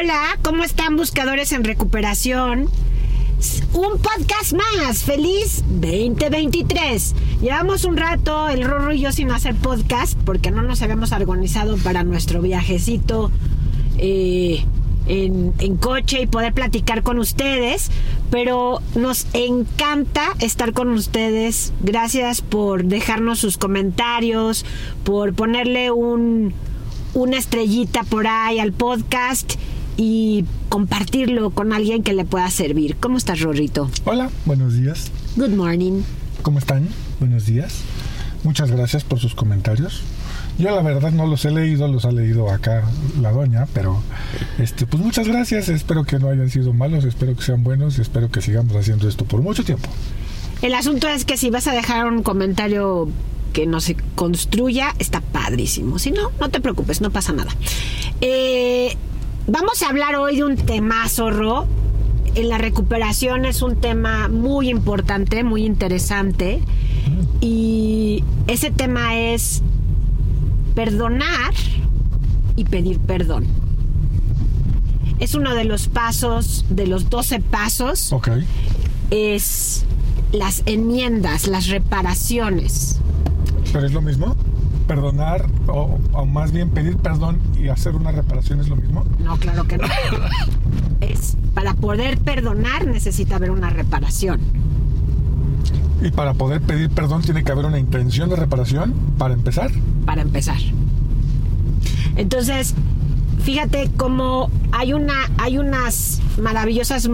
Hola, ¿cómo están buscadores en recuperación? Un podcast más, feliz 2023. Llevamos un rato, el Rorro y yo, sin hacer podcast porque no nos habíamos organizado para nuestro viajecito eh, en, coche y poder platicar con ustedes. Pero nos encanta estar con ustedes. Gracias por dejarnos sus comentarios, por ponerle un, una estrellita por ahí al podcast y compartirlo con alguien que le pueda servir. ¿Cómo estás, Rorrito? Hola, buenos días. Good morning. ¿Cómo están? Buenos días. Muchas gracias por sus comentarios. Yo la verdad no los he leído, los ha leído acá la doña, pero este, pues muchas gracias. Espero que no hayan sido malos, espero que sean buenos y espero que sigamos haciendo esto por mucho tiempo. El asunto es que si vas a dejar un comentario que no se construya, está padrísimo. Si no, no te preocupes, no pasa nada. Eh, vamos a hablar hoy de un tema, zorro. En la recuperación es un tema muy importante, muy interesante. Y ese tema es perdonar y pedir perdón. Es uno de los pasos, de los 12 pasos. Ok. Es las enmiendas, las reparaciones. ¿Pero es lo mismo? ¿Perdonar o, o más bien pedir perdón y hacer una reparación es lo mismo? No, claro que no. Es para poder perdonar necesita haber una reparación. Y para poder pedir perdón tiene que haber una intención de reparación para empezar. para empezar. Entonces, fíjate cómo hay una hay unas maravillosas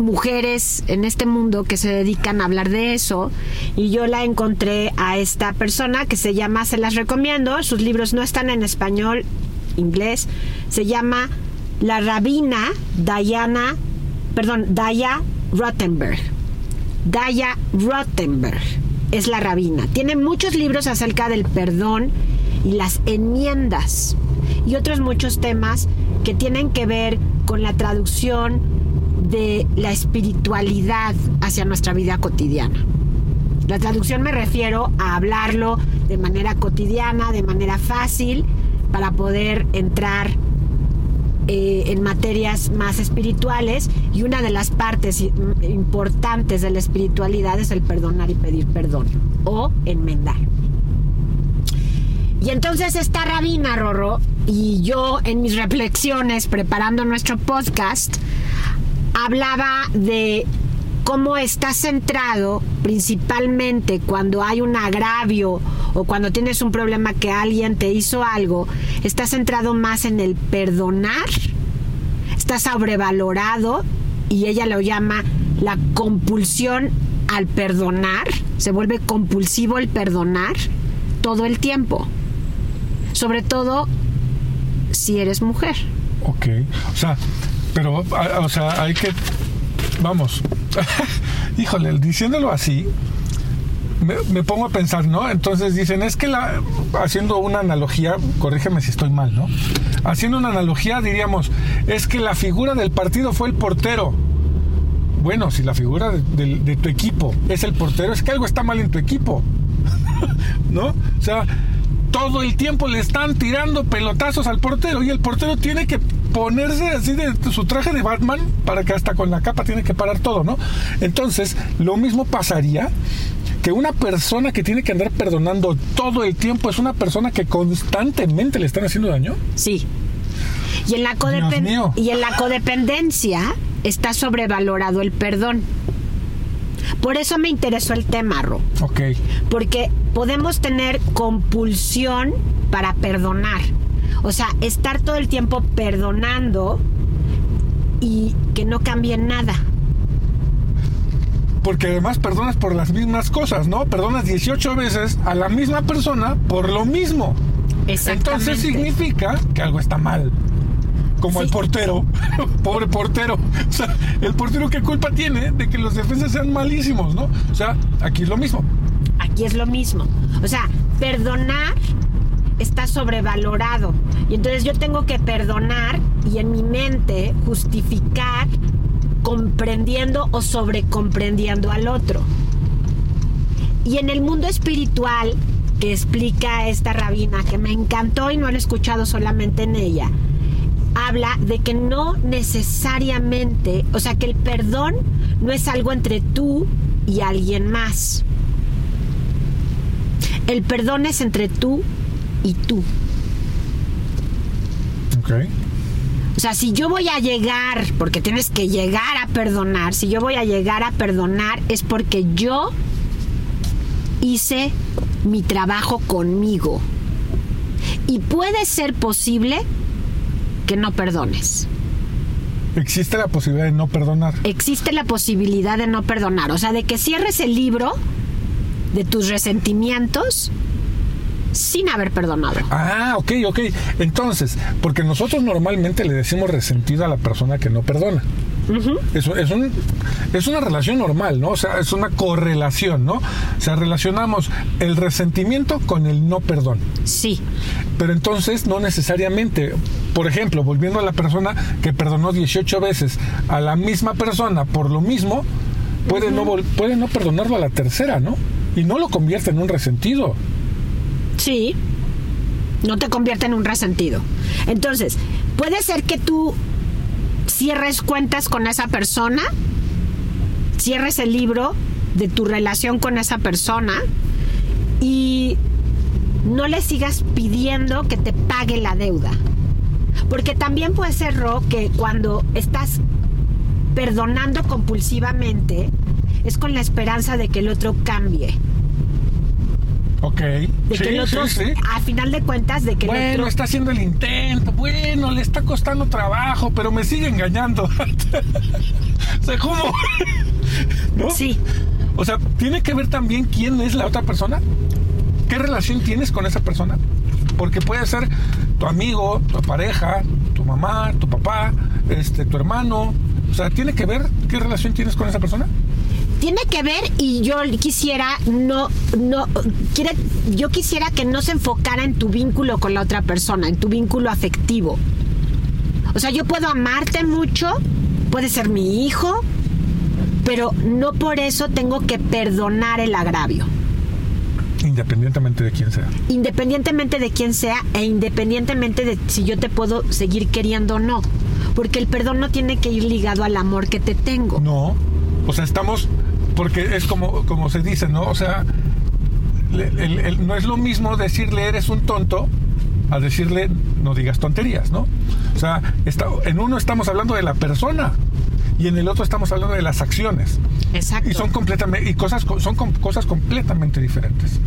mujeres en este mundo que se dedican a hablar de eso y yo la encontré a esta persona que se llama se las recomiendo, sus libros no están en español, inglés, se llama la rabina Diana, perdón, Daya Rottenberg. Daya Rottenberg es la rabina. Tiene muchos libros acerca del perdón y las enmiendas y otros muchos temas que tienen que ver con la traducción de la espiritualidad hacia nuestra vida cotidiana. La traducción me refiero a hablarlo de manera cotidiana, de manera fácil, para poder entrar eh, en materias más espirituales y una de las partes importantes de la espiritualidad es el perdonar y pedir perdón o enmendar. Y entonces esta rabina Rorro y yo en mis reflexiones preparando nuestro podcast hablaba de cómo está centrado principalmente cuando hay un agravio o cuando tienes un problema que alguien te hizo algo, está centrado más en el perdonar, está sobrevalorado y ella lo llama la compulsión al perdonar, se vuelve compulsivo el perdonar todo el tiempo, sobre todo si eres mujer. Ok. O sea, pero, o sea, hay que. Vamos. Híjole, diciéndolo así, me, pongo a pensar, ¿no? Entonces dicen, es que la. Haciendo una analogía, corrígeme si estoy mal, ¿no? Haciendo una analogía, diríamos, es que la figura del partido fue el portero. Bueno, si la figura de- de tu equipo es el portero, es que algo está mal en tu equipo. ¿no? O sea, todo el tiempo le están tirando pelotazos al portero y el portero tiene que ponerse así de su traje de Batman para que hasta con la capa tiene que parar todo, ¿no? Entonces, lo mismo pasaría que una persona que tiene que andar perdonando todo el tiempo es una persona que constantemente le están haciendo daño. Sí. Y en la, y en la codependencia está sobrevalorado el perdón. Por eso me interesó el tema, Ro. Ok. Porque podemos tener compulsión para perdonar. O sea, estar todo el tiempo perdonando y que no cambie nada. Porque además perdonas por las mismas cosas, ¿no? Perdonas 18 veces a la misma persona por lo mismo. Exactamente. Entonces significa que algo está mal. Como Sí. el portero, pobre portero. O sea, el portero qué culpa tiene de que los defensas sean malísimos, ¿no? O sea, aquí es lo mismo. Aquí es lo mismo. O sea, perdonar está sobrevalorado. Y entonces yo tengo que perdonar y en mi mente justificar comprendiendo o sobrecomprendiendo al otro. Y en el mundo espiritual que explica esta rabina, que me encantó y no lo he escuchado solamente en ella, habla de que no necesariamente, o sea, que el perdón no es algo entre tú y alguien más. El perdón es entre tú y tú. Ok. O sea, si yo voy a llegar, porque tienes que llegar a perdonar, si yo voy a llegar a perdonar es porque yo hice mi trabajo conmigo. Y puede ser posible que no perdones. Existe la posibilidad de no perdonar. Existe la posibilidad de no perdonar. O sea, de que cierres el libro de tus resentimientos sin haber perdonado. Ah, ok, ok. Entonces, porque nosotros normalmente le decimos resentido a la persona que no perdona. Eso es, un, es una relación normal, ¿no? O sea, es una correlación, ¿no? O sea, relacionamos el resentimiento con el no perdón. Sí. Pero entonces no necesariamente, por ejemplo, volviendo a la persona que perdonó 18 veces a la misma persona por lo mismo, puede, no, puede no perdonarlo a la tercera, ¿no? Y no lo convierte en un resentido. Sí. No te convierte en un resentido. Entonces, puede ser que tú cierres cuentas con esa persona, cierres el libro de tu relación con esa persona y no le sigas pidiendo que te pague la deuda. Porque también puede ser, Ro, que cuando estás perdonando compulsivamente, es con la esperanza de que el otro cambie. Ok. De Sí, que el otro, sí, sí. a final de cuentas, de que el Bueno, otro está haciendo el intento, bueno, le está costando trabajo, pero me sigue engañando. o sea, ¿cómo? ¿No? Sí, O sea, tiene que ver también quién es la otra persona. ¿Qué relación tienes con esa persona? Porque puede ser tu amigo, tu pareja, tu mamá, tu papá, este, tu hermano. O sea, tiene que ver qué relación tienes con esa persona. Tiene que ver y yo quisiera no no quiere yo quisiera que no se enfocara en tu vínculo con la otra persona, en tu vínculo afectivo. O sea, yo puedo amarte mucho, puede ser mi hijo, pero no por eso tengo que perdonar el agravio, Independientemente de quién sea. independientemente de quién sea e independientemente de si yo te puedo seguir queriendo o no, porque el perdón no tiene que ir ligado al amor que te tengo. No. O sea, estamos. Porque es como, como se dice, ¿no? O sea, le- el- el- no es lo mismo decirle eres un tonto a decirle no digas tonterías, ¿no? O sea, está, en uno estamos hablando de la persona y en el otro estamos hablando de las acciones. Exacto. Y son completamente y cosas co- son com- cosas completamente diferentes.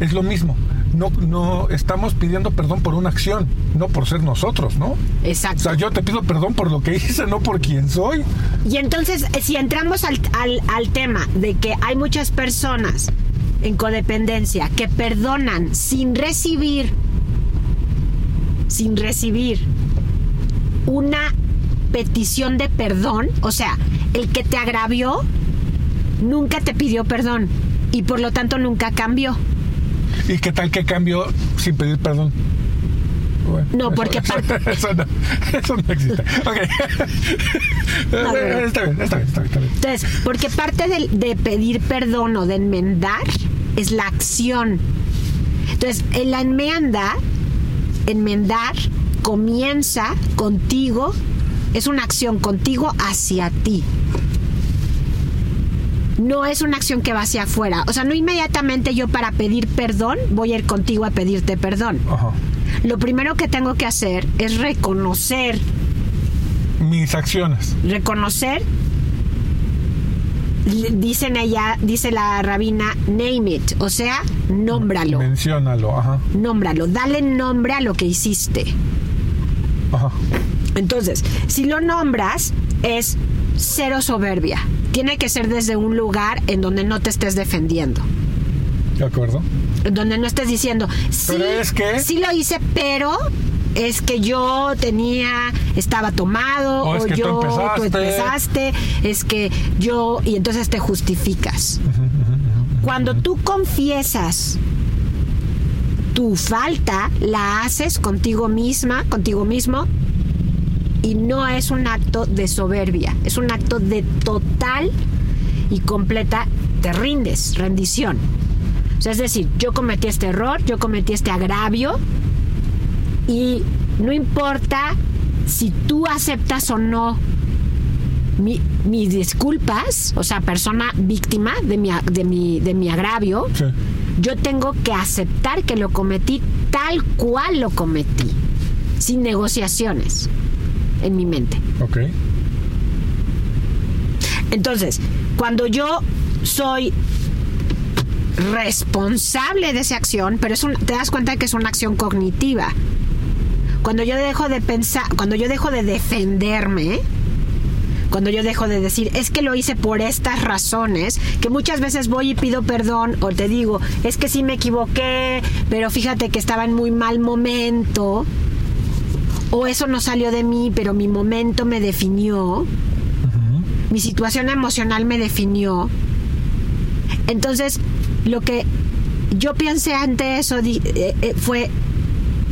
Es lo mismo. No no estamos pidiendo perdón por una acción, no por ser nosotros, ¿no? O Exacto. sea, yo te pido perdón por lo que hice, no por quién soy. Y entonces, eh, si entramos al, al- al tema de que hay muchas personas en codependencia que perdonan sin recibir, sin recibir una petición de perdón, o sea, el que te agravió nunca te pidió perdón y por lo tanto nunca cambió. ¿Y qué tal que cambio sin pedir perdón? Bueno, No, porque eso, parte- eso no, eso no existe. Ok. Está bien, está bien, está bien. Está bien. Entonces, porque parte de, pedir perdón o de enmendar es la acción. Entonces, en la enmienda, enmendar comienza contigo, es una acción contigo hacia ti. No es una acción que va hacia afuera. O sea, no inmediatamente yo para pedir perdón voy a ir contigo a pedirte perdón. Ajá. Lo primero que tengo que hacer es reconocer Mis acciones. reconocer dicen ella dice la rabina name it o sea nómbralo Menciónalo. Ajá. nómbralo dale nombre a lo que hiciste Ajá. entonces si lo nombras es cero soberbia tiene que ser desde un lugar en donde no te estés defendiendo De acuerdo. donde no estés diciendo sí Pero es que- sí lo hice pero es que yo tenía estaba tomado O que yo tú empezaste. empezaste es que yo y entonces te justificas cuando tú confiesas tu falta la haces contigo misma contigo mismo y no es un acto de soberbia es un acto de total y completa te rindes rendición o sea, es decir, yo cometí este error, yo cometí este agravio y no importa si tú aceptas o no mi- mis disculpas, o sea, persona víctima de mi, de mi, de mi agravio, Sí. yo tengo que aceptar que lo cometí tal cual lo cometí, sin negociaciones en mi mente. Ok. Entonces, cuando yo soy responsable de esa acción, pero es un- te das cuenta que es una acción cognitiva. Cuando yo dejo de pensar, cuando yo dejo de defenderme, cuando yo dejo de decir, es que lo hice por estas razones, que muchas veces voy y pido perdón o te digo, es que sí me equivoqué, pero fíjate que estaba en muy mal momento, o eso no salió de mí, pero mi momento me definió, mi situación emocional me definió. Entonces, lo que yo pensé ante eso eh, eh, fue,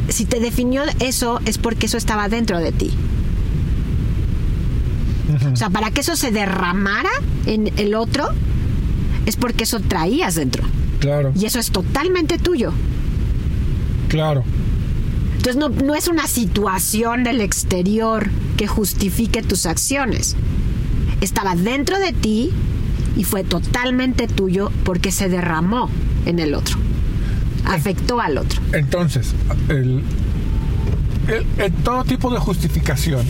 si te definió eso, es porque eso estaba dentro de ti. O sea, para que eso se derramara en el otro, es porque eso traías dentro. Claro, Y eso es totalmente tuyo. claro. Entonces no, no es una situación del exterior que justifique tus acciones. Estaba dentro de ti y fue totalmente tuyo porque se derramó en el otro. Afectó al otro. Entonces, el, el- el- todo tipo de justificación,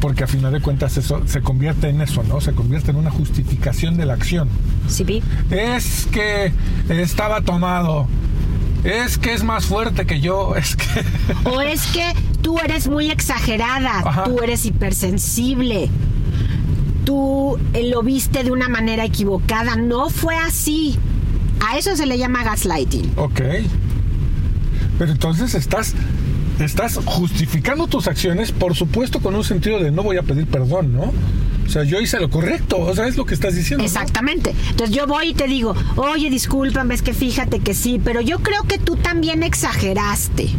porque a final de cuentas eso se convierte en eso, ¿no? Se convierte en una justificación de la acción. ¿Sí, vi? Es que estaba tomado. Es que es más fuerte que yo. Es que. O es que tú eres muy exagerada, Ajá. tú eres hipersensible, tú eh, lo viste de una manera equivocada, no fue así. A eso se le llama gaslighting. Ok. Pero entonces estás. Estás justificando tus acciones, por supuesto, con un sentido de no voy a pedir perdón, ¿no? O sea, yo hice lo correcto, o sea, es lo que estás diciendo. ¿no? Exactamente. Entonces yo voy y te digo, oye, discúlpame, es que fíjate que sí, pero yo creo que tú también exageraste.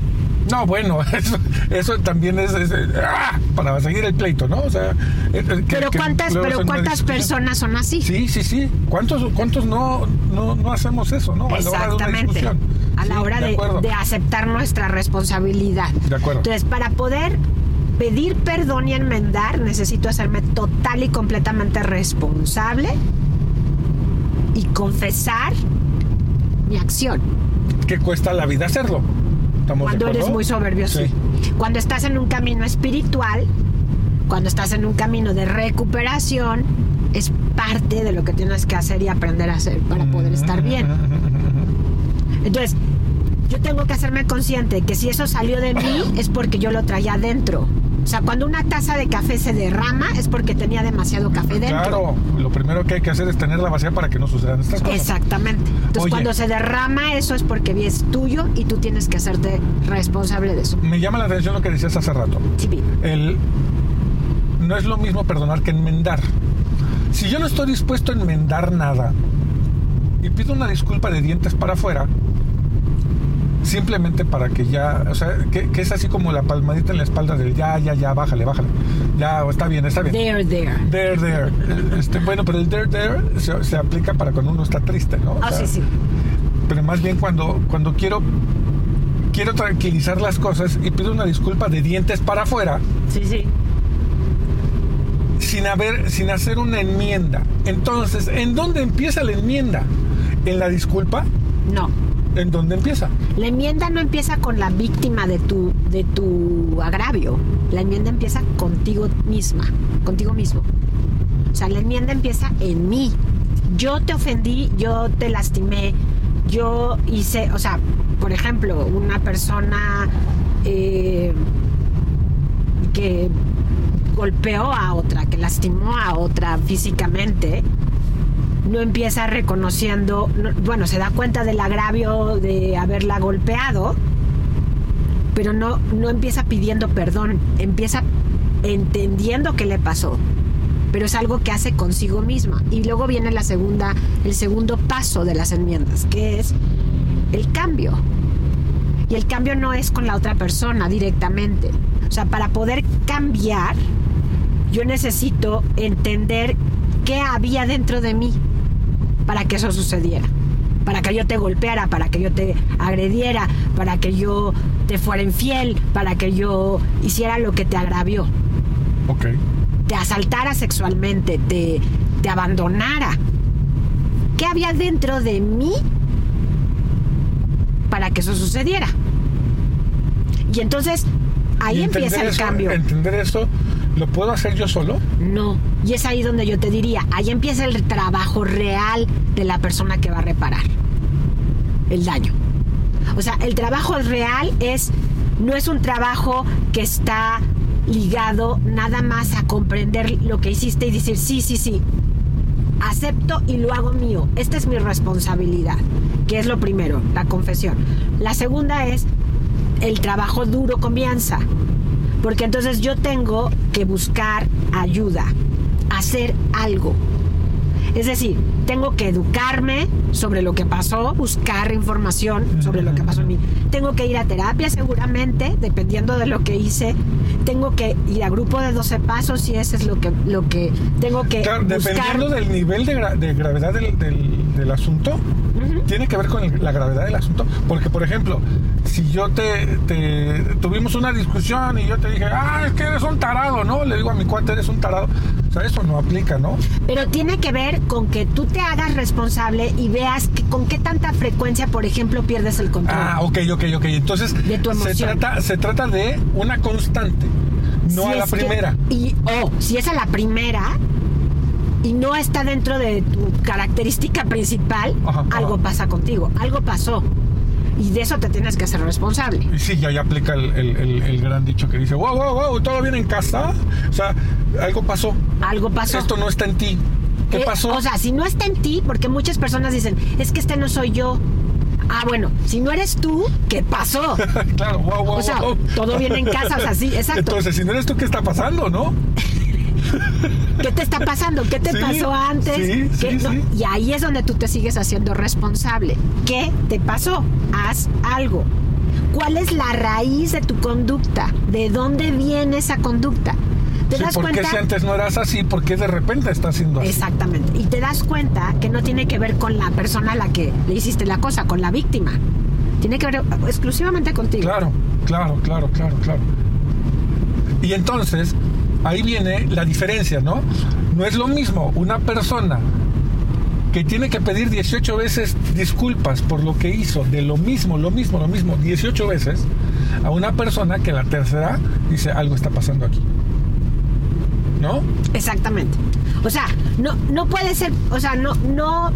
No, bueno, eso, eso también es, es, ¡ah! para seguir el pleito, ¿no? O sea, eh, eh, que- Pero cuántas, pero cuántas personas son así. Sí, sí, sí. ¿Cuántos, cuántos no, no, no hacemos eso, no? A la hora de una Exactamente. A la Sí, hora de, de aceptar nuestra responsabilidad. De acuerdo. Entonces, para poder pedir perdón y enmendar, necesito hacerme total y completamente responsable y confesar mi acción. ¿Qué cuesta la vida hacerlo? ¿Estamos de Cuando eres muy soberbio, sí. Cuando estás en un camino espiritual, cuando estás en un camino de recuperación, es parte de lo que tienes que hacer y aprender a hacer para poder estar bien. Entonces, yo tengo que hacerme consciente que si eso salió de mí es porque yo lo traía adentro. O sea, cuando una taza de café se derrama es porque tenía demasiado café dentro. Claro, lo primero que hay que hacer es tenerla vacía para que no sucedan estas cosas. Exactamente. Entonces, Oye. cuando se derrama eso es porque es tuyo y tú tienes que hacerte responsable de eso. Me llama la atención lo que decías hace rato. Sí. El, no es lo mismo perdonar que enmendar. Si yo no estoy dispuesto a enmendar nada y pido una disculpa de dientes para afuera, simplemente para que ya, o sea, que, que es así como la palmadita en la espalda del ya, ya, ya, bájale, bájale. Ya, está bien, está bien. There, there. There, there. Este, bueno, pero el there, there se, se aplica para cuando uno está triste, ¿no? O Ah, sea, sí, sí. Pero más bien cuando, cuando quiero, quiero tranquilizar las cosas y pido una disculpa de dientes para afuera, Sí, sí. sin haber, sin hacer una enmienda. Entonces, ¿en dónde empieza la enmienda? ¿En la disculpa? No. ¿En dónde empieza? La enmienda no empieza con la víctima de tu, de tu agravio. La enmienda empieza contigo misma, contigo mismo. O sea, la enmienda empieza en mí. Yo te ofendí, yo te lastimé, yo hice, o sea, por ejemplo, una persona eh, que golpeó a otra, que lastimó a otra físicamente, no empieza reconociendo, no- bueno, se da cuenta del agravio de haberla golpeado, pero no, no empieza pidiendo perdón, empieza entendiendo qué le pasó, pero es algo que hace consigo misma. Y luego viene la segunda, el segundo paso de las enmiendas, que es el cambio. Y el cambio no es con la otra persona directamente. O sea, para poder cambiar, yo necesito entender qué había dentro de mí para que eso sucediera. para que yo te golpeara, para que yo te agrediera, para que yo te fuera infiel, para que yo hiciera lo que te agravió. Ok. Te asaltara sexualmente, te, te abandonara. ¿Qué había dentro de mí para que eso sucediera? Y entonces ahí Y empieza el eso- cambio. Entender eso, ¿lo puedo hacer yo solo? No. Y es ahí donde yo te diría, ahí empieza el trabajo real de la persona que va a reparar el daño. O sea, el trabajo real es no es un trabajo que está ligado nada más a comprender lo que hiciste y decir, sí, sí, sí, acepto y lo hago mío. Esta es mi responsabilidad, que es lo primero, la confesión. La segunda es el trabajo duro comienza, porque entonces yo tengo que buscar ayuda, hacer algo. Es decir, tengo que educarme sobre lo que pasó, buscar información sobre lo que pasó en mí. Tengo que ir a terapia seguramente, dependiendo de lo que hice. Tengo que ir a grupo de 12 pasos si ese es lo que, lo que tengo que Claro, buscar. dependiendo del nivel de, gra- de gravedad del, del- del asunto, tiene que ver con el- la gravedad del asunto. Porque, por ejemplo, si yo te, te- tuvimos una discusión y yo te dije, ah, es que eres un tarado, ¿no? Le digo a mi cuate, eres un tarado. O sea, eso no aplica, ¿no? Pero tiene que ver con que tú te hagas responsable y veas que- con qué tanta frecuencia, por ejemplo, pierdes el control. Ah, ok, ok, ok. Entonces, De tu se emoción. trata, se trata de una constante, no Si a la que- primera. y, o si es a la primera y no está dentro de tu característica principal, Ajá, algo ajá. pasa contigo, algo pasó. Y de eso te tienes que hacer responsable. Y sí, ya, ya aplica el, el- el- el gran dicho que dice, wow, wow, wow, ¿todo bien en casa? O sea, algo pasó. Algo pasó. Esto no está en ti. ¿Qué Eh, pasó? O sea, si no está en ti, porque muchas personas dicen, es que este no soy yo. Ah, bueno, si no eres tú, ¿qué pasó? claro, wow, wow, O sea, wow. todo viene en casa, o sea, sí, exacto. Entonces, si no eres tú, ¿qué está pasando, no? ¿Qué te está pasando? ¿Qué te Sí, pasó antes? sí, ¿Qué- sí, no? Y ahí es donde tú te sigues haciendo responsable. ¿Qué te pasó? Haz algo. ¿Cuál es la raíz de tu conducta? ¿De dónde viene esa conducta? ¿Te das ¿Por qué cuenta? si antes no eras así? ¿Por qué de repente estás siendo así? Exactamente. Y te das cuenta que no tiene que ver con la persona a la que le hiciste la cosa, con la víctima. Tiene que ver exclusivamente contigo. Claro, claro, claro, claro, claro. Y entonces, ahí viene la diferencia, ¿no? No es lo mismo una persona que tiene que pedir 18 veces disculpas por lo que hizo, de lo mismo, lo mismo, lo mismo, 18 veces, a una persona que la tercera dice algo está pasando aquí. ¿No? Exactamente. O sea, no, no puede ser, o sea, no, no.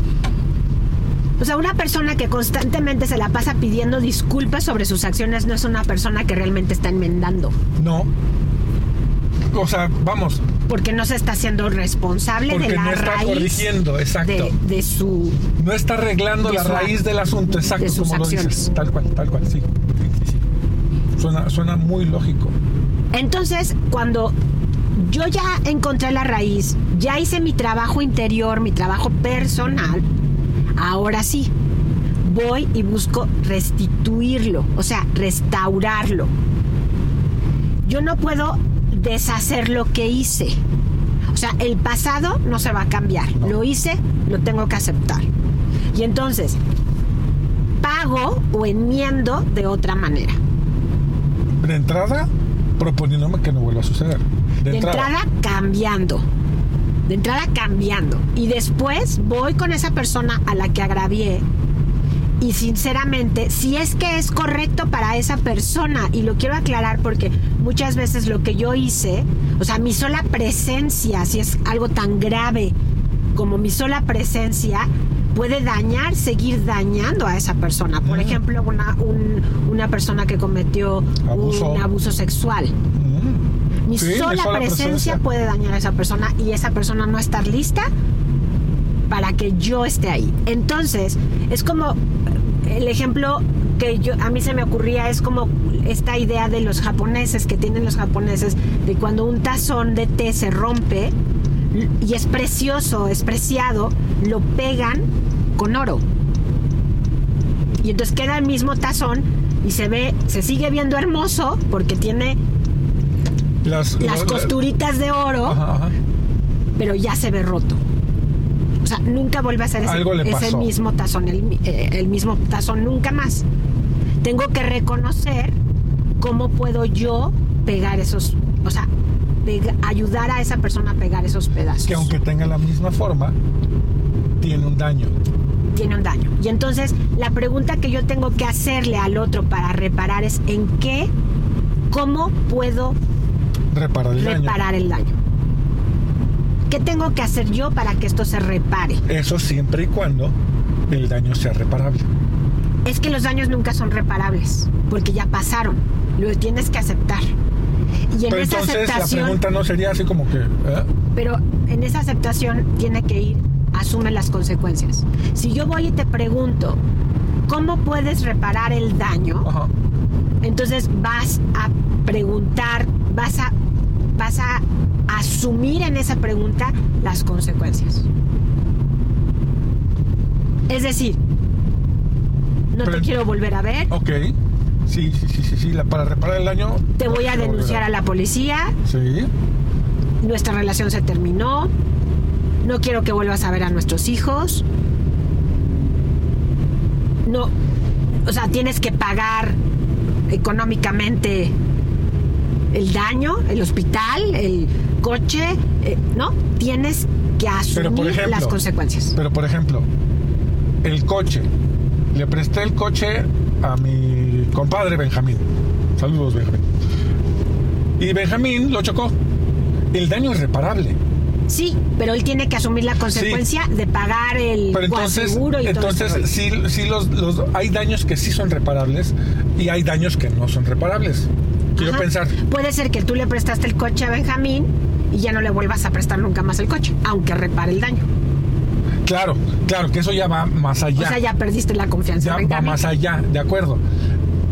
O sea, una persona que constantemente se la pasa pidiendo disculpas sobre sus acciones no es una persona que realmente está enmendando. No. O sea, vamos, Porque no se está haciendo responsable de la no está raíz corrigiendo, exacto. de, de su. No está arreglando la su- raíz del asunto, exacto, de sus como lo dices. acciones. Tal cual, tal cual, sí. Sí, sí, sí. Suena, suena muy lógico. Entonces, cuando yo ya encontré la raíz, ya hice mi trabajo interior, mi trabajo personal, ahora sí, voy y busco restituirlo, o sea, restaurarlo. Yo no puedo deshacer lo que hice. O sea, el pasado no se va a cambiar. Lo hice, lo tengo que aceptar. Y entonces, pago o enmiendo de otra manera. De entrada, proponiéndome que no vuelva a suceder. De, De entrada, cambiando. De entrada cambiando. Y después voy con esa persona a la que agravié. Y sinceramente, si es que es correcto para esa persona, y lo quiero aclarar porque muchas veces lo que yo hice, o sea, mi sola presencia, si es algo tan grave como mi sola presencia, puede dañar, seguir dañando a esa persona. Por ejemplo, una, un- una persona que cometió Abuso. un abuso sexual. Mi Sí, mi sola, sola presencia, presencia. puede dañar a esa persona y esa persona no estar lista para que yo esté ahí. Entonces, es como el ejemplo que yo a mí se me ocurría es como esta idea de los japoneses que tienen los japoneses de cuando un tazón de té se rompe y es precioso, es preciado, lo pegan con oro. Y entonces queda el mismo tazón y se ve, se sigue viendo hermoso porque tiene Las, las la- costuritas de oro, Ajá, ajá. pero ya se ve roto. O sea, nunca vuelve a hacer ese, Algo le ese pasó. mismo tazón, el, eh, el mismo tazón nunca más. Tengo que reconocer cómo puedo yo pegar esos, o sea, pega- ayudar a esa persona a pegar esos pedazos. Que aunque tenga la misma forma, tiene un daño. tiene un daño. Y entonces la pregunta que yo tengo que hacerle al otro para reparar es en qué, cómo puedo Reparar el daño. reparar el daño. ¿Qué tengo que hacer yo para que esto se repare? Eso siempre y cuando el daño sea reparable. Es que los daños nunca son reparables, porque ya pasaron. Lo tienes que aceptar. Y en Pero esa entonces la aceptación, pregunta no sería así como que, ¿eh? pero en esa aceptación tiene que ir, asume las consecuencias. Si yo voy y te pregunto, ¿cómo puedes reparar el daño? Ajá. entonces vas a preguntar, vas a, vas a asumir en esa pregunta las consecuencias. Es decir, no Pero- te quiero volver a ver, Ok. Sí, sí, sí, sí, sí. La- para reparar el daño. te voy a denunciar a la policía, Sí. nuestra relación se terminó, no quiero que vuelvas a ver a nuestros hijos, no, o sea, tienes que pagar económicamente el daño, el hospital, el coche, eh, ¿no? Tienes que por asumir ejemplo. las consecuencias. Pero por ejemplo, el coche. Le presté el coche a mi compadre Benjamín. Saludos, Benjamín. Y Benjamín lo chocó. El daño es reparable. Sí, pero él tiene que asumir la consecuencia de pagar el Pero entonces, coaseguro y entonces sí, sí los, los- hay daños que sí son reparables y hay daños que no son reparables. Quiero Ajá. pensar. Puede ser que tú le prestaste el coche a Benjamín y ya no le vuelvas a prestar nunca más el coche, aunque repare el daño. Claro, claro, que eso ya va más allá. O sea, ya perdiste la confianza ya va más allá, de acuerdo.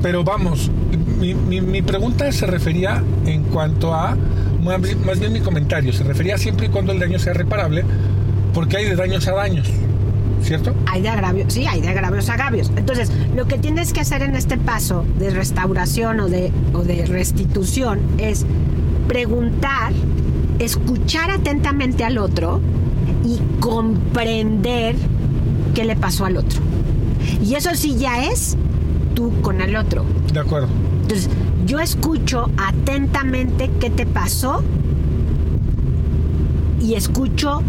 Pero vamos, mi, mi- mi pregunta se refería en cuanto a, más bien- más bien mi comentario, se refería siempre y cuando el daño sea reparable, porque hay de daños a daños, ¿cierto? Hay de agravios, sí, hay de agravios a agravios. Entonces, lo que tienes que hacer en este paso de restauración o de, o de restitución es preguntar, escuchar atentamente al otro y comprender qué le pasó al otro. Y eso sí ya es tú con el otro. De acuerdo. Entonces, yo escucho atentamente qué te pasó y escucho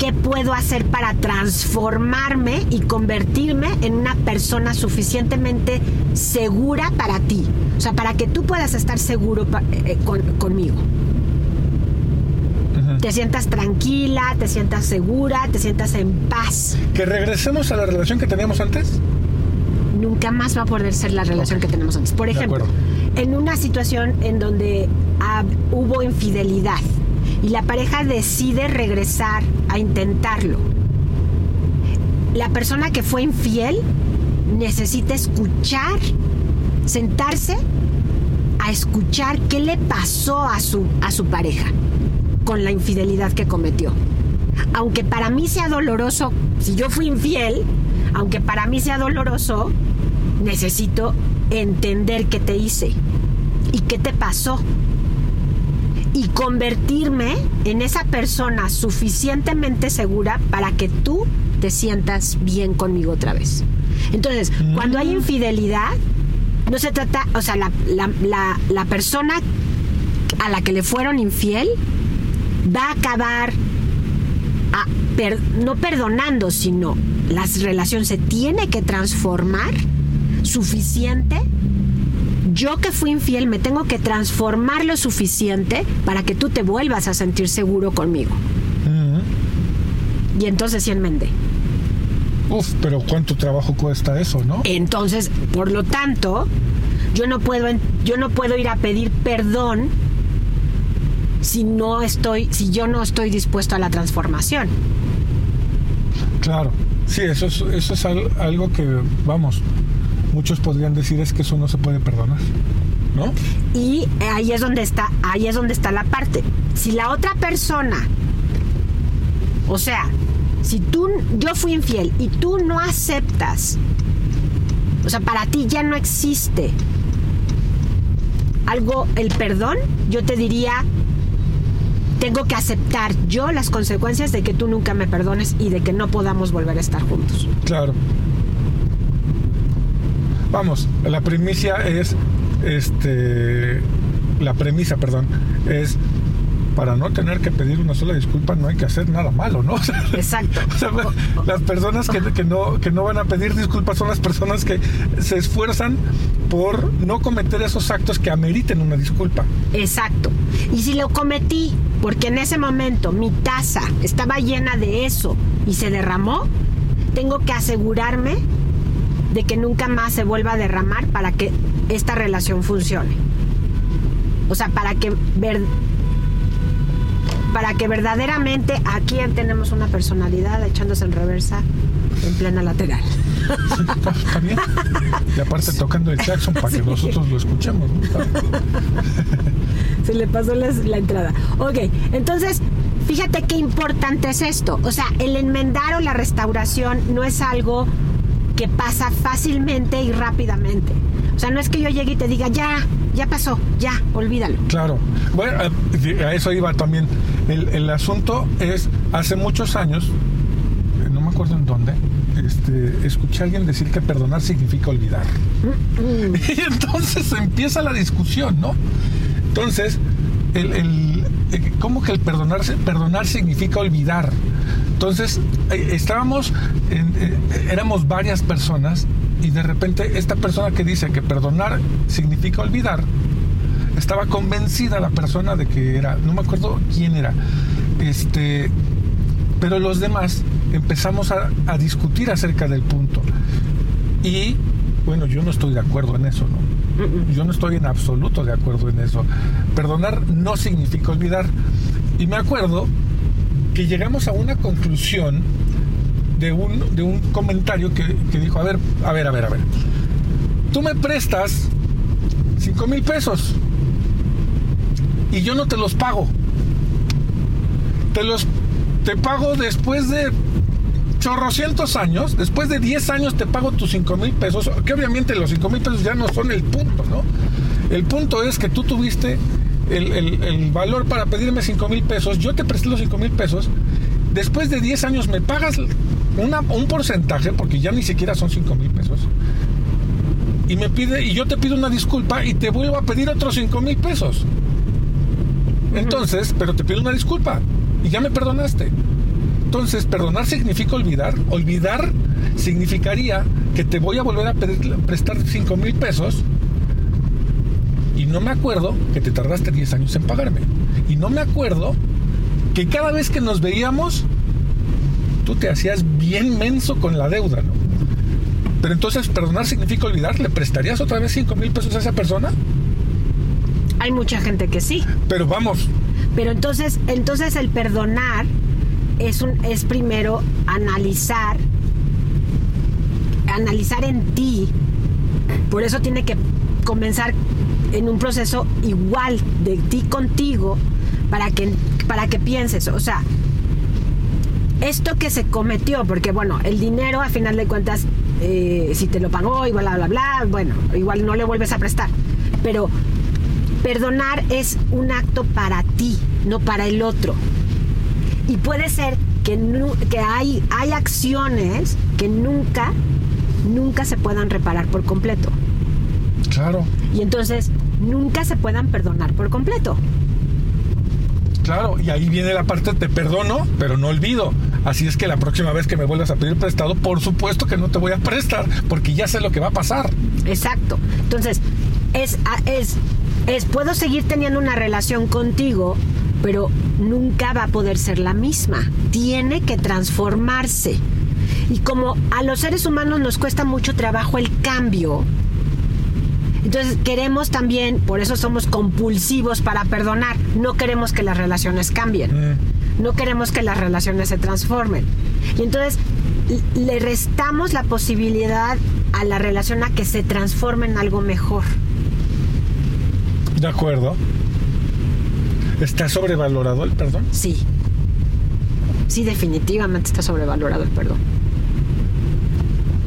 qué puedo hacer para transformarme y convertirme en una persona suficientemente segura para ti. O sea, para que tú puedas estar seguro eh, con- conmigo. Te sientas tranquila, te sientas segura, te sientas en paz. Que regresemos a la relación que teníamos antes. nunca más va a poder ser la relación que tenemos antes. Por ejemplo, en una situación en donde ah, hubo infidelidad y la pareja decide regresar a intentarlo, la persona que fue infiel necesita escuchar, sentarse a escuchar qué le pasó a su, a su pareja con la infidelidad que cometió. Aunque para mí sea doloroso, si yo fui infiel, aunque para mí sea doloroso, necesito entender qué te hice y qué te pasó. Y convertirme en esa persona suficientemente segura para que tú te sientas bien conmigo otra vez. Entonces, cuando hay infidelidad, no se trata, o sea, la, la- la- la persona a la que le fueron infiel va a acabar a per- no perdonando, sino la relación se tiene que transformar suficiente. Yo que fui infiel me tengo que transformar lo suficiente para que tú te vuelvas a sentir seguro conmigo. Y entonces sí enmendé. Uf, pero ¿cuánto trabajo cuesta eso, no? Entonces, por lo tanto, yo no puedo yo no puedo ir a pedir perdón si no estoy si yo no estoy dispuesto a la transformación. Claro. Sí, eso es, eso es al- algo que, vamos, muchos podrían decir es que eso no se puede perdonar, ¿no? Y ahí es donde está, ahí es donde está la parte. Si la otra persona, o sea, si tú, yo fui infiel y tú no aceptas, o sea, para ti ya no existe algo, el perdón, yo te diría, tengo que aceptar yo las consecuencias de que tú nunca me perdones y de que no podamos volver a estar juntos. Claro. Vamos, la primicia es, este, la premisa, perdón, es para no tener que pedir una sola disculpa no hay que hacer nada malo, ¿no? Exacto. O sea, las personas que, que, no, que no van a pedir disculpas son las personas que se esfuerzan por no cometer esos actos que ameriten una disculpa. Exacto. Y si lo cometí porque en ese momento mi taza estaba llena de eso y se derramó, tengo que asegurarme de que nunca más se vuelva a derramar para que esta relación funcione. O sea, para que ver, para que verdaderamente aquí tenemos una personalidad echándose en reversa en plena lateral. está, bien. Y aparte tocando el Jackson para que nosotros lo escuchemos. Se le pasó la, la entrada. Ok, entonces fíjate qué importante es esto. O sea, el enmendar o la restauración no es algo que pasa fácilmente y rápidamente. O sea, no es que yo llegue y te diga, ya, ya pasó, ya, olvídalo. Claro. Bueno, a eso iba también. El, el asunto es, hace muchos años, no me acuerdo en dónde, este, escuché a alguien decir que perdonar significa olvidar. Y entonces empieza la discusión, ¿no? Entonces, el, el, ¿cómo que el perdonar, perdonar significa olvidar? Entonces, estábamos, en, éramos varias personas y de repente esta persona que dice que perdonar significa olvidar, estaba convencida la persona de que era, no me acuerdo quién era, este, pero los demás empezamos a, a discutir acerca del punto. Y bueno, yo no estoy de acuerdo en eso, ¿no? Yo no estoy en absoluto de acuerdo en eso. Perdonar no significa olvidar. Y me acuerdo que llegamos a una conclusión de un, de un comentario que, que dijo, a ver, a ver, a ver, a ver. Tú me prestas 5 mil pesos y yo no te los pago. Te los te pago después de chorrocientos años, después de 10 años te pago tus 5 mil pesos, que obviamente los 5 mil pesos ya no son el punto, ¿no? El punto es que tú tuviste el, el, el valor para pedirme 5 mil pesos, yo te presté los 5 mil pesos, después de 10 años me pagas una, un porcentaje, porque ya ni siquiera son 5 mil pesos, y me pide, y yo te pido una disculpa y te vuelvo a pedir otros 5 mil pesos. Entonces, pero te pido una disculpa y ya me perdonaste. Entonces, perdonar significa olvidar. Olvidar significaría que te voy a volver a pedir, prestar 5 mil pesos no me acuerdo que te tardaste 10 años en pagarme. Y no me acuerdo que cada vez que nos veíamos, tú te hacías bien menso con la deuda, ¿no? Pero entonces, perdonar significa olvidar. ¿Le prestarías otra vez 5 mil pesos a esa persona? Hay mucha gente que sí. Pero vamos. Pero entonces, entonces el perdonar es un es primero analizar analizar en ti. Por eso tiene que comenzar en un proceso igual de ti contigo para que para que pienses, o sea, esto que se cometió, porque bueno, el dinero a final de cuentas, eh, si te lo pagó, igual bla, bla, bla, bueno, igual no le vuelves a prestar. Pero perdonar es un acto para ti, no para el otro. Y puede ser que, que hay, hay acciones que nunca, nunca se puedan reparar por completo. Claro. Y entonces nunca se puedan perdonar por completo. Claro, y ahí viene la parte, te perdono, pero no olvido. Así es que la próxima vez que me vuelvas a pedir prestado, por supuesto que no te voy a prestar, porque ya sé lo que va a pasar. Exacto. Entonces, es, es, es, puedo seguir teniendo una relación contigo, pero nunca va a poder ser la misma. Tiene que transformarse. Y como a los seres humanos nos cuesta mucho trabajo el cambio, entonces queremos también, por eso somos compulsivos para perdonar, no queremos que las relaciones cambien, mm. no queremos que las relaciones se transformen. Y entonces le restamos la posibilidad a la relación a que se transforme en algo mejor. De acuerdo. ¿Está sobrevalorado el perdón? Sí. Sí, definitivamente está sobrevalorado el perdón.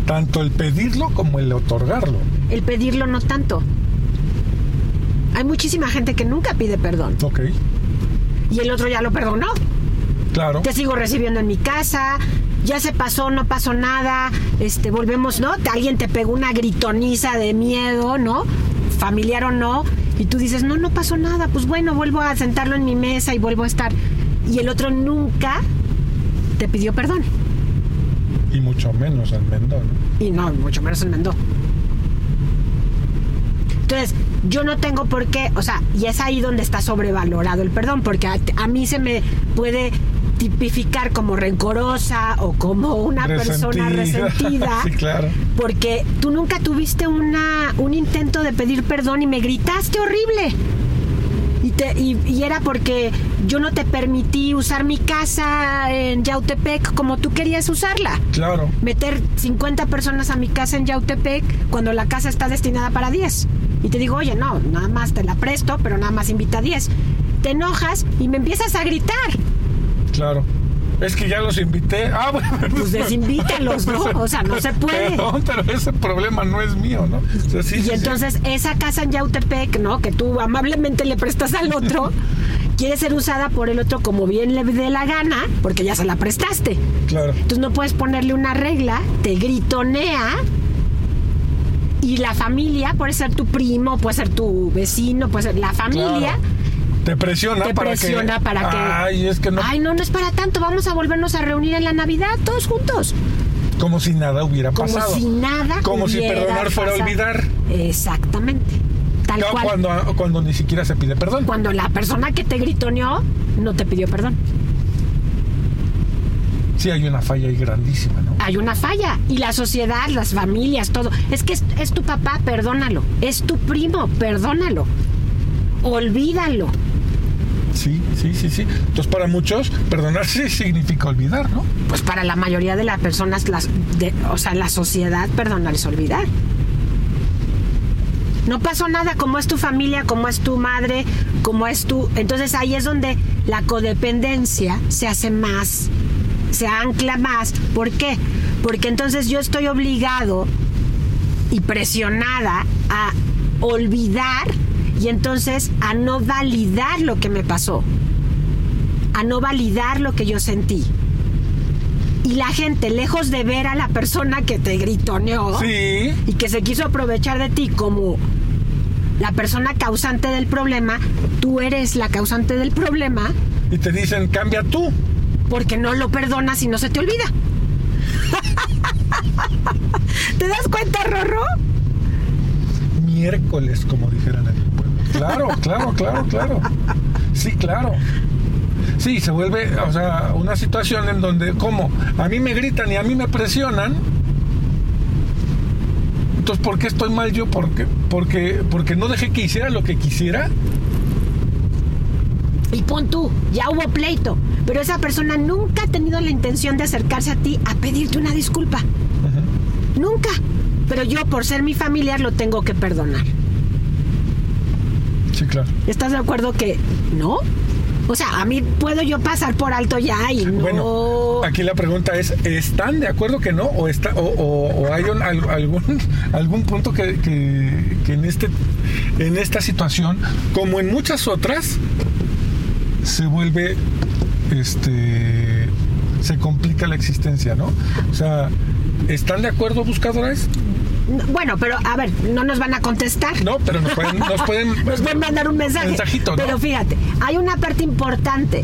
Tanto el pedirlo como el otorgarlo. El pedirlo no tanto. Hay muchísima gente que nunca pide perdón. Ok. y el otro ya lo perdonó. Claro. Te sigo recibiendo en mi casa, ya se pasó, no pasó nada, este, volvemos, ¿no? Alguien te pegó una gritoniza de miedo, ¿no? Familiar o no, y tú dices, no, no pasó nada, pues bueno, vuelvo a sentarlo en mi mesa y vuelvo a estar. Y el otro nunca te pidió perdón. Y mucho menos el Mendón. Y no, mucho menos el Mendó. Entonces, yo no tengo por qué, o sea, y es ahí donde está sobrevalorado el perdón, porque a, a mí se me puede tipificar como rencorosa o como una persona Resentida. resentida. Sí, claro. Porque tú nunca tuviste una, un intento de pedir perdón y me gritaste horrible. Y, te, y, y era porque yo no te permití usar mi casa en Yautepec como tú querías usarla. Claro. Meter 50 personas a mi casa en Yautepec cuando la casa está destinada para 10. Y te digo, oye, no, nada más te la presto, pero nada más invita a 10. Te enojas y me empiezas a gritar. Claro. Es que ya los invité. Ah, bueno. Pues desinvítalos, ¿no? O sea, no se puede. Perdón, pero ese problema no es mío, ¿no? O sea, sí, Y sí, sí. entonces esa casa en Yautepec, ¿no? Que tú amablemente le prestas al otro, quiere ser usada por el otro como bien le dé la gana, porque ya se la prestaste. Claro. Entonces no puedes ponerle una regla, te gritonea y la familia, puede ser tu primo, puede ser tu vecino, puede ser la familia. Claro. Te presiona Te para presiona que. para que. Ay, es que no. Ay, no, no es para tanto. Vamos a volvernos a reunir en la Navidad todos juntos. Como si nada hubiera Como pasado. si nada. Como si perdonar fuera pasado. olvidar. Exactamente. Tal No, cual. cuando, cuando ni siquiera se pide perdón. cuando la persona que te gritoneó no te pidió perdón. Sí, hay una falla ahí grandísima, ¿no? Hay una falla. Y la sociedad, las familias, todo. Es que es, es tu papá, perdónalo. Es tu primo, perdónalo. Olvídalo. Sí, sí, sí, sí. Entonces, para muchos, perdonar sí significa olvidar, ¿no? Pues para la mayoría de las personas, las, de, o sea, la sociedad, perdonar es olvidar. No pasó nada, como es tu familia, como es tu madre, como es tu... Entonces ahí es donde la codependencia se hace más, se ancla más. ¿Por qué? Porque entonces yo estoy obligado y presionada a olvidar y entonces a no validar lo que me pasó, a no validar lo que yo sentí. Y la gente, lejos de ver a la persona que te gritoneó Sí. y que se quiso aprovechar de ti como la persona causante del problema, tú eres la causante del problema Y te dicen, cambia tú. Porque no lo perdonas y no se te olvida. ¿Te das cuenta, Rorro? Miércoles, como dijeran en el pueblo. Claro, claro, claro, claro. Sí, claro. Sí, se vuelve, o sea, una situación en donde, como a mí me gritan y a mí me presionan, entonces, ¿por qué estoy mal yo? Porque, porque, porque no dejé que hiciera lo que quisiera. Y pon tú, ya hubo pleito, pero esa persona nunca ha tenido la intención de acercarse a ti a pedirte una disculpa. Nunca. Pero yo, por ser mi familiar, lo tengo que perdonar. Sí, claro. ¿Estás de acuerdo que no? O sea, a mí puedo yo pasar por alto ya y no. Bueno, aquí la pregunta es, ¿están de acuerdo que no? ¿O, está, o, o- o hay un- al- algún, algún punto que, que- que en, este, en esta situación, como en muchas otras, se vuelve, este, se complica la existencia, ¿no? O sea, ¿están de acuerdo buscadores? Bueno, pero a ver, no nos van a contestar. No, pero nos pueden... Nos pueden, Nos pueden mandar un mensaje. Mensajito, ¿no? Pero fíjate, hay una parte importante.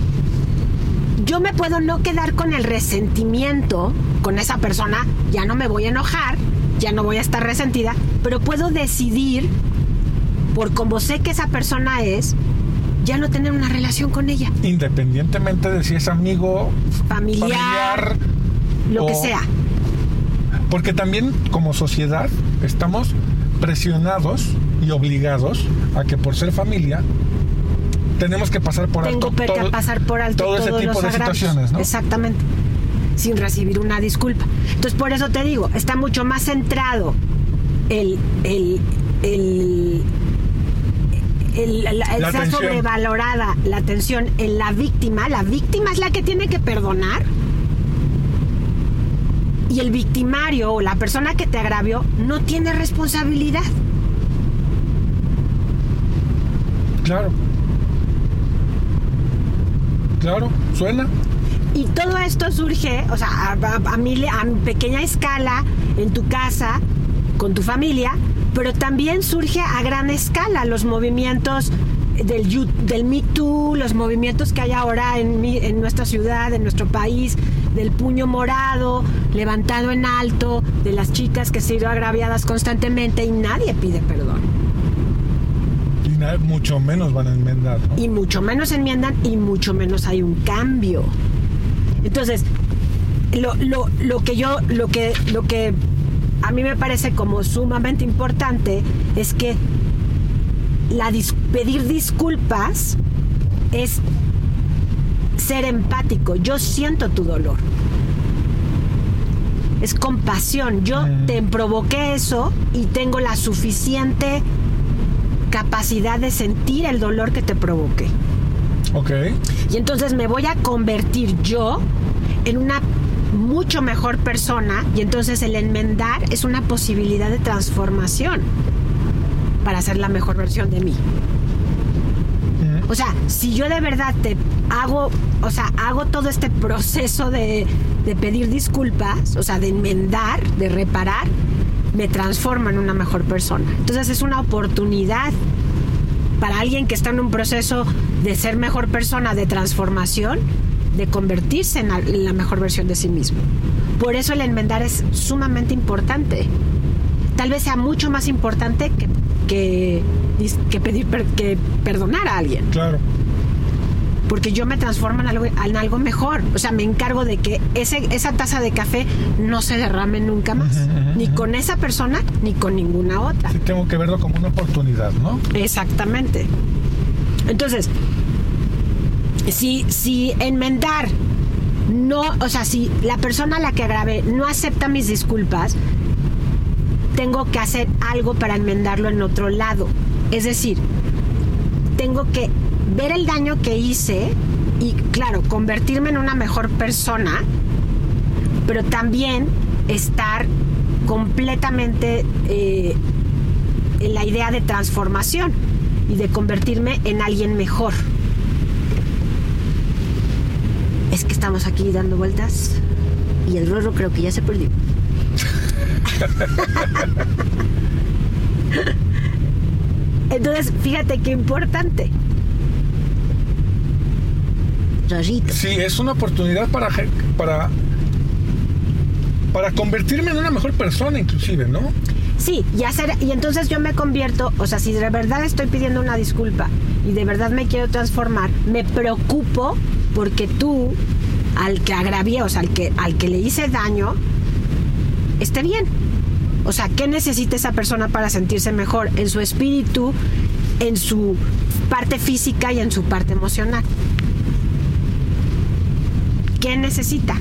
Yo me puedo no quedar con el resentimiento con esa persona, ya no me voy a enojar, ya no voy a estar resentida, pero puedo decidir, por como sé que esa persona es, ya no tener una relación con ella, Independientemente de si es amigo, familiar, familiar, lo que sea. Porque también como sociedad estamos presionados y obligados a que por ser familia tenemos que pasar por Tengo alto que todo, pasar por alto todo ese tipo los de agravios. situaciones, ¿no? Exactamente. Sin recibir una disculpa. Entonces, por eso te digo, está mucho más centrado el. el, el el- la- atención. sobrevalorada la atención en la víctima. La víctima es la que tiene que perdonar. Y el victimario o la persona que te agravió no tiene responsabilidad. Claro. Claro, suena. Y todo esto surge, o sea, a, a- a pequeña escala, en tu casa, con tu familia, pero también surge a gran escala los movimientos del, del Me Too, los movimientos que hay ahora en, mi- en nuestra ciudad, en nuestro país, del puño morado, levantado en alto, de las chicas que se han ido agraviadas constantemente y nadie pide perdón. Y mucho menos van a enmendar. ¿no? y mucho menos enmiendan y mucho menos hay un cambio. Entonces, lo, lo, lo que yo, lo que, lo que a mí me parece como sumamente importante es que la dis- pedir disculpas es ser empático. Yo siento tu dolor. Es compasión. Yo Mm. te provoqué eso y tengo la suficiente capacidad de sentir el dolor que te provoqué. Ok. Y entonces me voy a convertir yo en una mucho mejor persona y entonces el enmendar es una posibilidad de transformación para ser la mejor versión de mí. Mm, O sea, si yo de verdad te hago, o sea, hago todo este proceso de, de pedir disculpas, o sea, de enmendar, de reparar, me transforma en una mejor persona. Entonces es una oportunidad para alguien que está en un proceso de ser mejor persona, de transformación, de convertirse en la, mejor versión de sí mismo. Por eso el enmendar es sumamente importante. Tal vez sea mucho más importante que, que, que pedir que perdonar a alguien Claro. porque yo me transformo en algo, en algo mejor. O sea, me encargo de que ese, esa taza de café no se derrame nunca más. Ni con esa persona, ni con ninguna otra. Sí, tengo que verlo como una oportunidad, ¿no? Exactamente. Entonces, si, si enmendar no, o sea, si la persona a la que grabé no acepta mis disculpas, tengo que hacer algo para enmendarlo en otro lado. Es decir, tengo que ver el daño que hice y, claro, convertirme en una mejor persona, pero también estar completamente eh, en la idea de transformación y de convertirme en alguien mejor. Es que estamos aquí dando vueltas y el rorro creo que ya se perdió. Entonces, fíjate qué importante. Rorrito. Sí, es una oportunidad para, para, para convertirme en una mejor persona, inclusive, ¿no? Sí, y hacer, y entonces yo me convierto, o sea, si de verdad estoy pidiendo una disculpa y de verdad me quiero transformar, me preocupo porque tú, al que agravié, o sea, al que, al que le hice daño, esté bien. O sea, ¿qué necesita esa persona para sentirse mejor en su espíritu, en su parte física y en su parte emocional? ¿Qué necesita?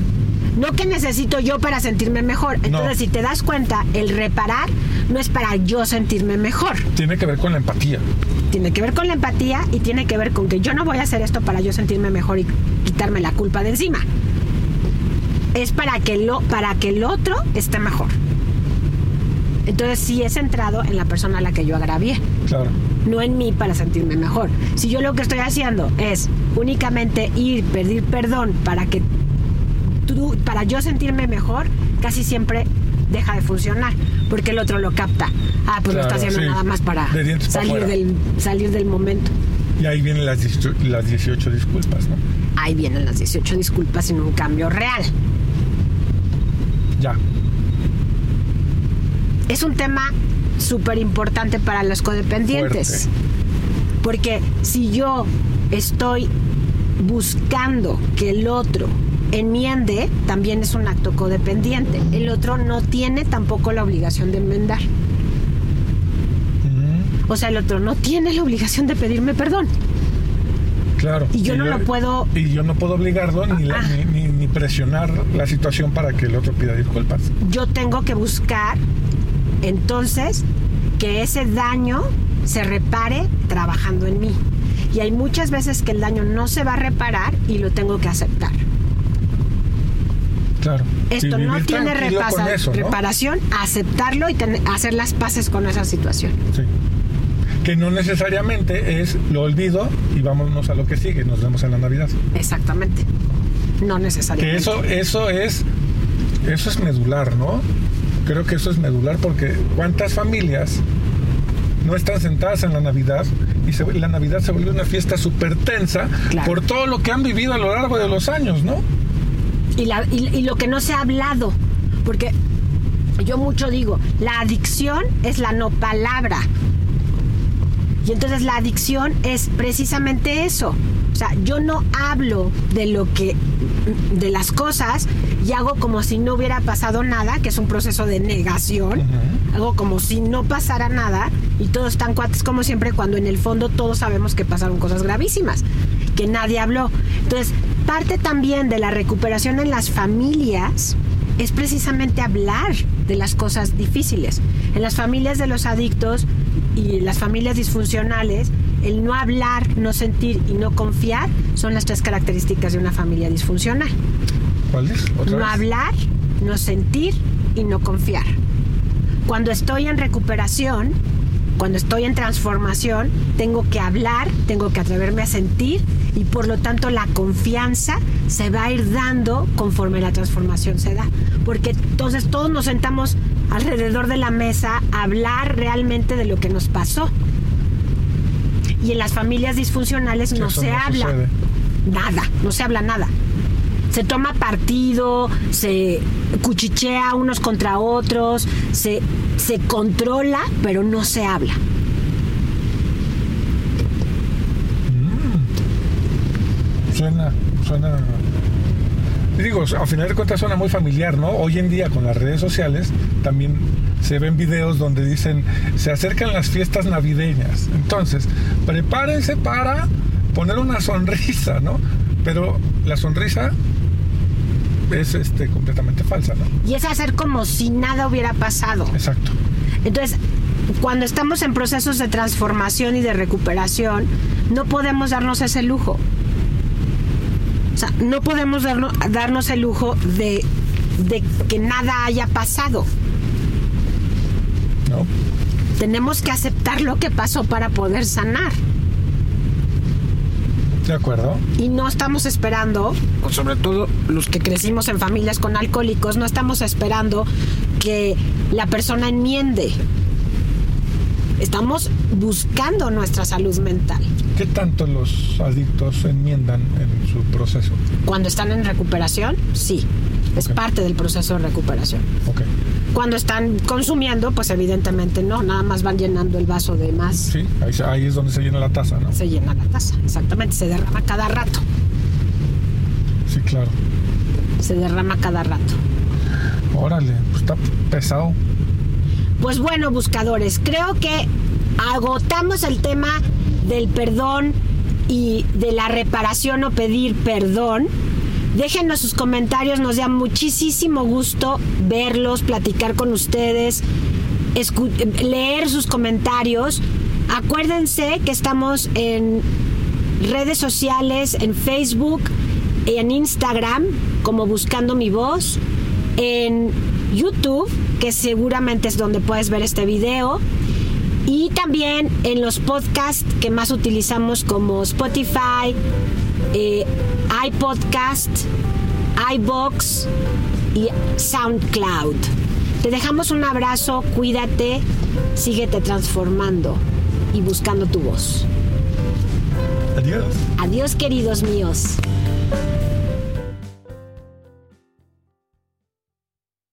No que necesito yo para sentirme mejor. Entonces, No. si te das cuenta, el reparar no es para yo sentirme mejor. Tiene que ver con la empatía. Tiene que ver con la empatía y tiene que ver con que yo no voy a hacer esto para yo sentirme mejor y quitarme la culpa de encima. Es para que, lo, para que el otro esté mejor. Entonces sí he centrado en la persona a la que yo agravié Claro. no en mí para sentirme mejor. Si yo lo que estoy haciendo es únicamente ir, pedir perdón para que tú, para yo sentirme mejor, casi siempre deja de funcionar, porque el otro lo capta. Ah, pues lo está Claro, haciendo sí. nada más para De salir del, salir del momento. Y ahí vienen las, 18 las 18 disculpas, ¿no? Ahí vienen las 18 disculpas sin un cambio real. Ya. Es un tema súper importante para los codependientes. Fuerte. Porque si yo estoy buscando que el otro enmiende, también es un acto codependiente. El otro no tiene tampoco la obligación de enmendar. O sea, el otro no tiene la obligación de pedirme perdón. Claro. Y yo no lo puedo- Y yo no puedo obligarlo ni, la- Ah. ni, ni- ni presionar la situación para que el otro pida disculpas. Yo tengo que buscar entonces que ese daño se repare trabajando en mí. Y hay muchas veces que el daño no se va a reparar y lo tengo que aceptar. Claro. Esto no tiene repasa- eso, ¿no? reparación, aceptarlo y ten- hacer las paces con esa situación. Sí. Que no necesariamente es lo olvido y vámonos a lo que sigue, nos vemos en la Navidad. Exactamente. No Que necesariamente. eso, eso es, eso es medular, ¿no? Creo que eso es medular porque cuántas familias no están sentadas en la Navidad y se- la Navidad se vuelve una fiesta súper tensa Claro. por todo lo que han vivido a lo largo de los años, ¿no? y, la- y- y lo que no se ha hablado, porque yo mucho digo, la adicción es la no palabra. Y entonces la adicción es precisamente eso. O sea, yo no hablo de lo que, de las cosas y hago como si no hubiera pasado nada, que es un proceso de negación. Hago como si no pasara nada y todos están cuates como siempre cuando en el fondo todos sabemos que pasaron cosas gravísimas, que nadie habló. Entonces, parte también de la recuperación en las familias es precisamente hablar de las cosas difíciles. En las familias de los adictos y las familias disfuncionales, el no hablar, no sentir y no confiar son las tres características de una familia disfuncional. ¿Cuál es? ¿Otra No vez? hablar, no sentir y no confiar. Cuando estoy en recuperación, cuando estoy en transformación, tengo que hablar, tengo que atreverme a sentir y por lo tanto la confianza se va a ir dando conforme la transformación se da. Porque entonces todos nos sentamos alrededor de la mesa hablar realmente de lo que nos pasó. Y en las familias disfuncionales no eso se no habla. sucede. Nada, no se habla nada. Se toma partido, se cuchichea unos contra otros, se, se controla, pero no se habla. Suena, suena. Y Digo, a final de cuentas suena muy familiar, ¿no? Hoy en día con las redes sociales también se ven videos donde dicen se acercan las fiestas navideñas. Entonces, prepárense para poner una sonrisa, ¿no? Pero la sonrisa es este completamente falsa, ¿no? Y es hacer como si nada hubiera pasado. Exacto. Entonces, cuando estamos en procesos de transformación y de recuperación, no podemos darnos ese lujo. O sea, no podemos darnos, darnos el lujo de, de que nada haya pasado. ¿No? Tenemos que aceptar lo que pasó para poder sanar. ¿De acuerdo? Y no estamos esperando, o sobre todo los que crecimos en familias con alcohólicos, no estamos esperando que la persona enmiende. Estamos buscando nuestra salud mental. ¿Qué tanto los adictos enmiendan en su proceso? Cuando están en recuperación, sí. Es parte del proceso de recuperación. Ok. Cuando están consumiendo, pues evidentemente no, nada más van llenando el vaso de más. Sí, ahí, ahí es donde se llena la taza, ¿no? Se llena la taza, exactamente, se derrama cada rato. Sí, claro. Se derrama cada rato. Órale, pues está pesado. Pues bueno, buscadores, creo que agotamos el tema del perdón y de la reparación o pedir perdón. Déjenos sus comentarios, nos da muchísimo gusto verlos, platicar con ustedes, leer sus comentarios. Acuérdense que estamos en redes sociales, en Facebook en Instagram, como Buscando mi Voz, en YouTube, que seguramente es donde puedes ver este video, y también en los podcasts que más utilizamos como Spotify, eh, iPodcast, iBox y SoundCloud. Te dejamos un abrazo, cuídate, síguete transformando y buscando tu voz. Adiós. Adiós queridos míos.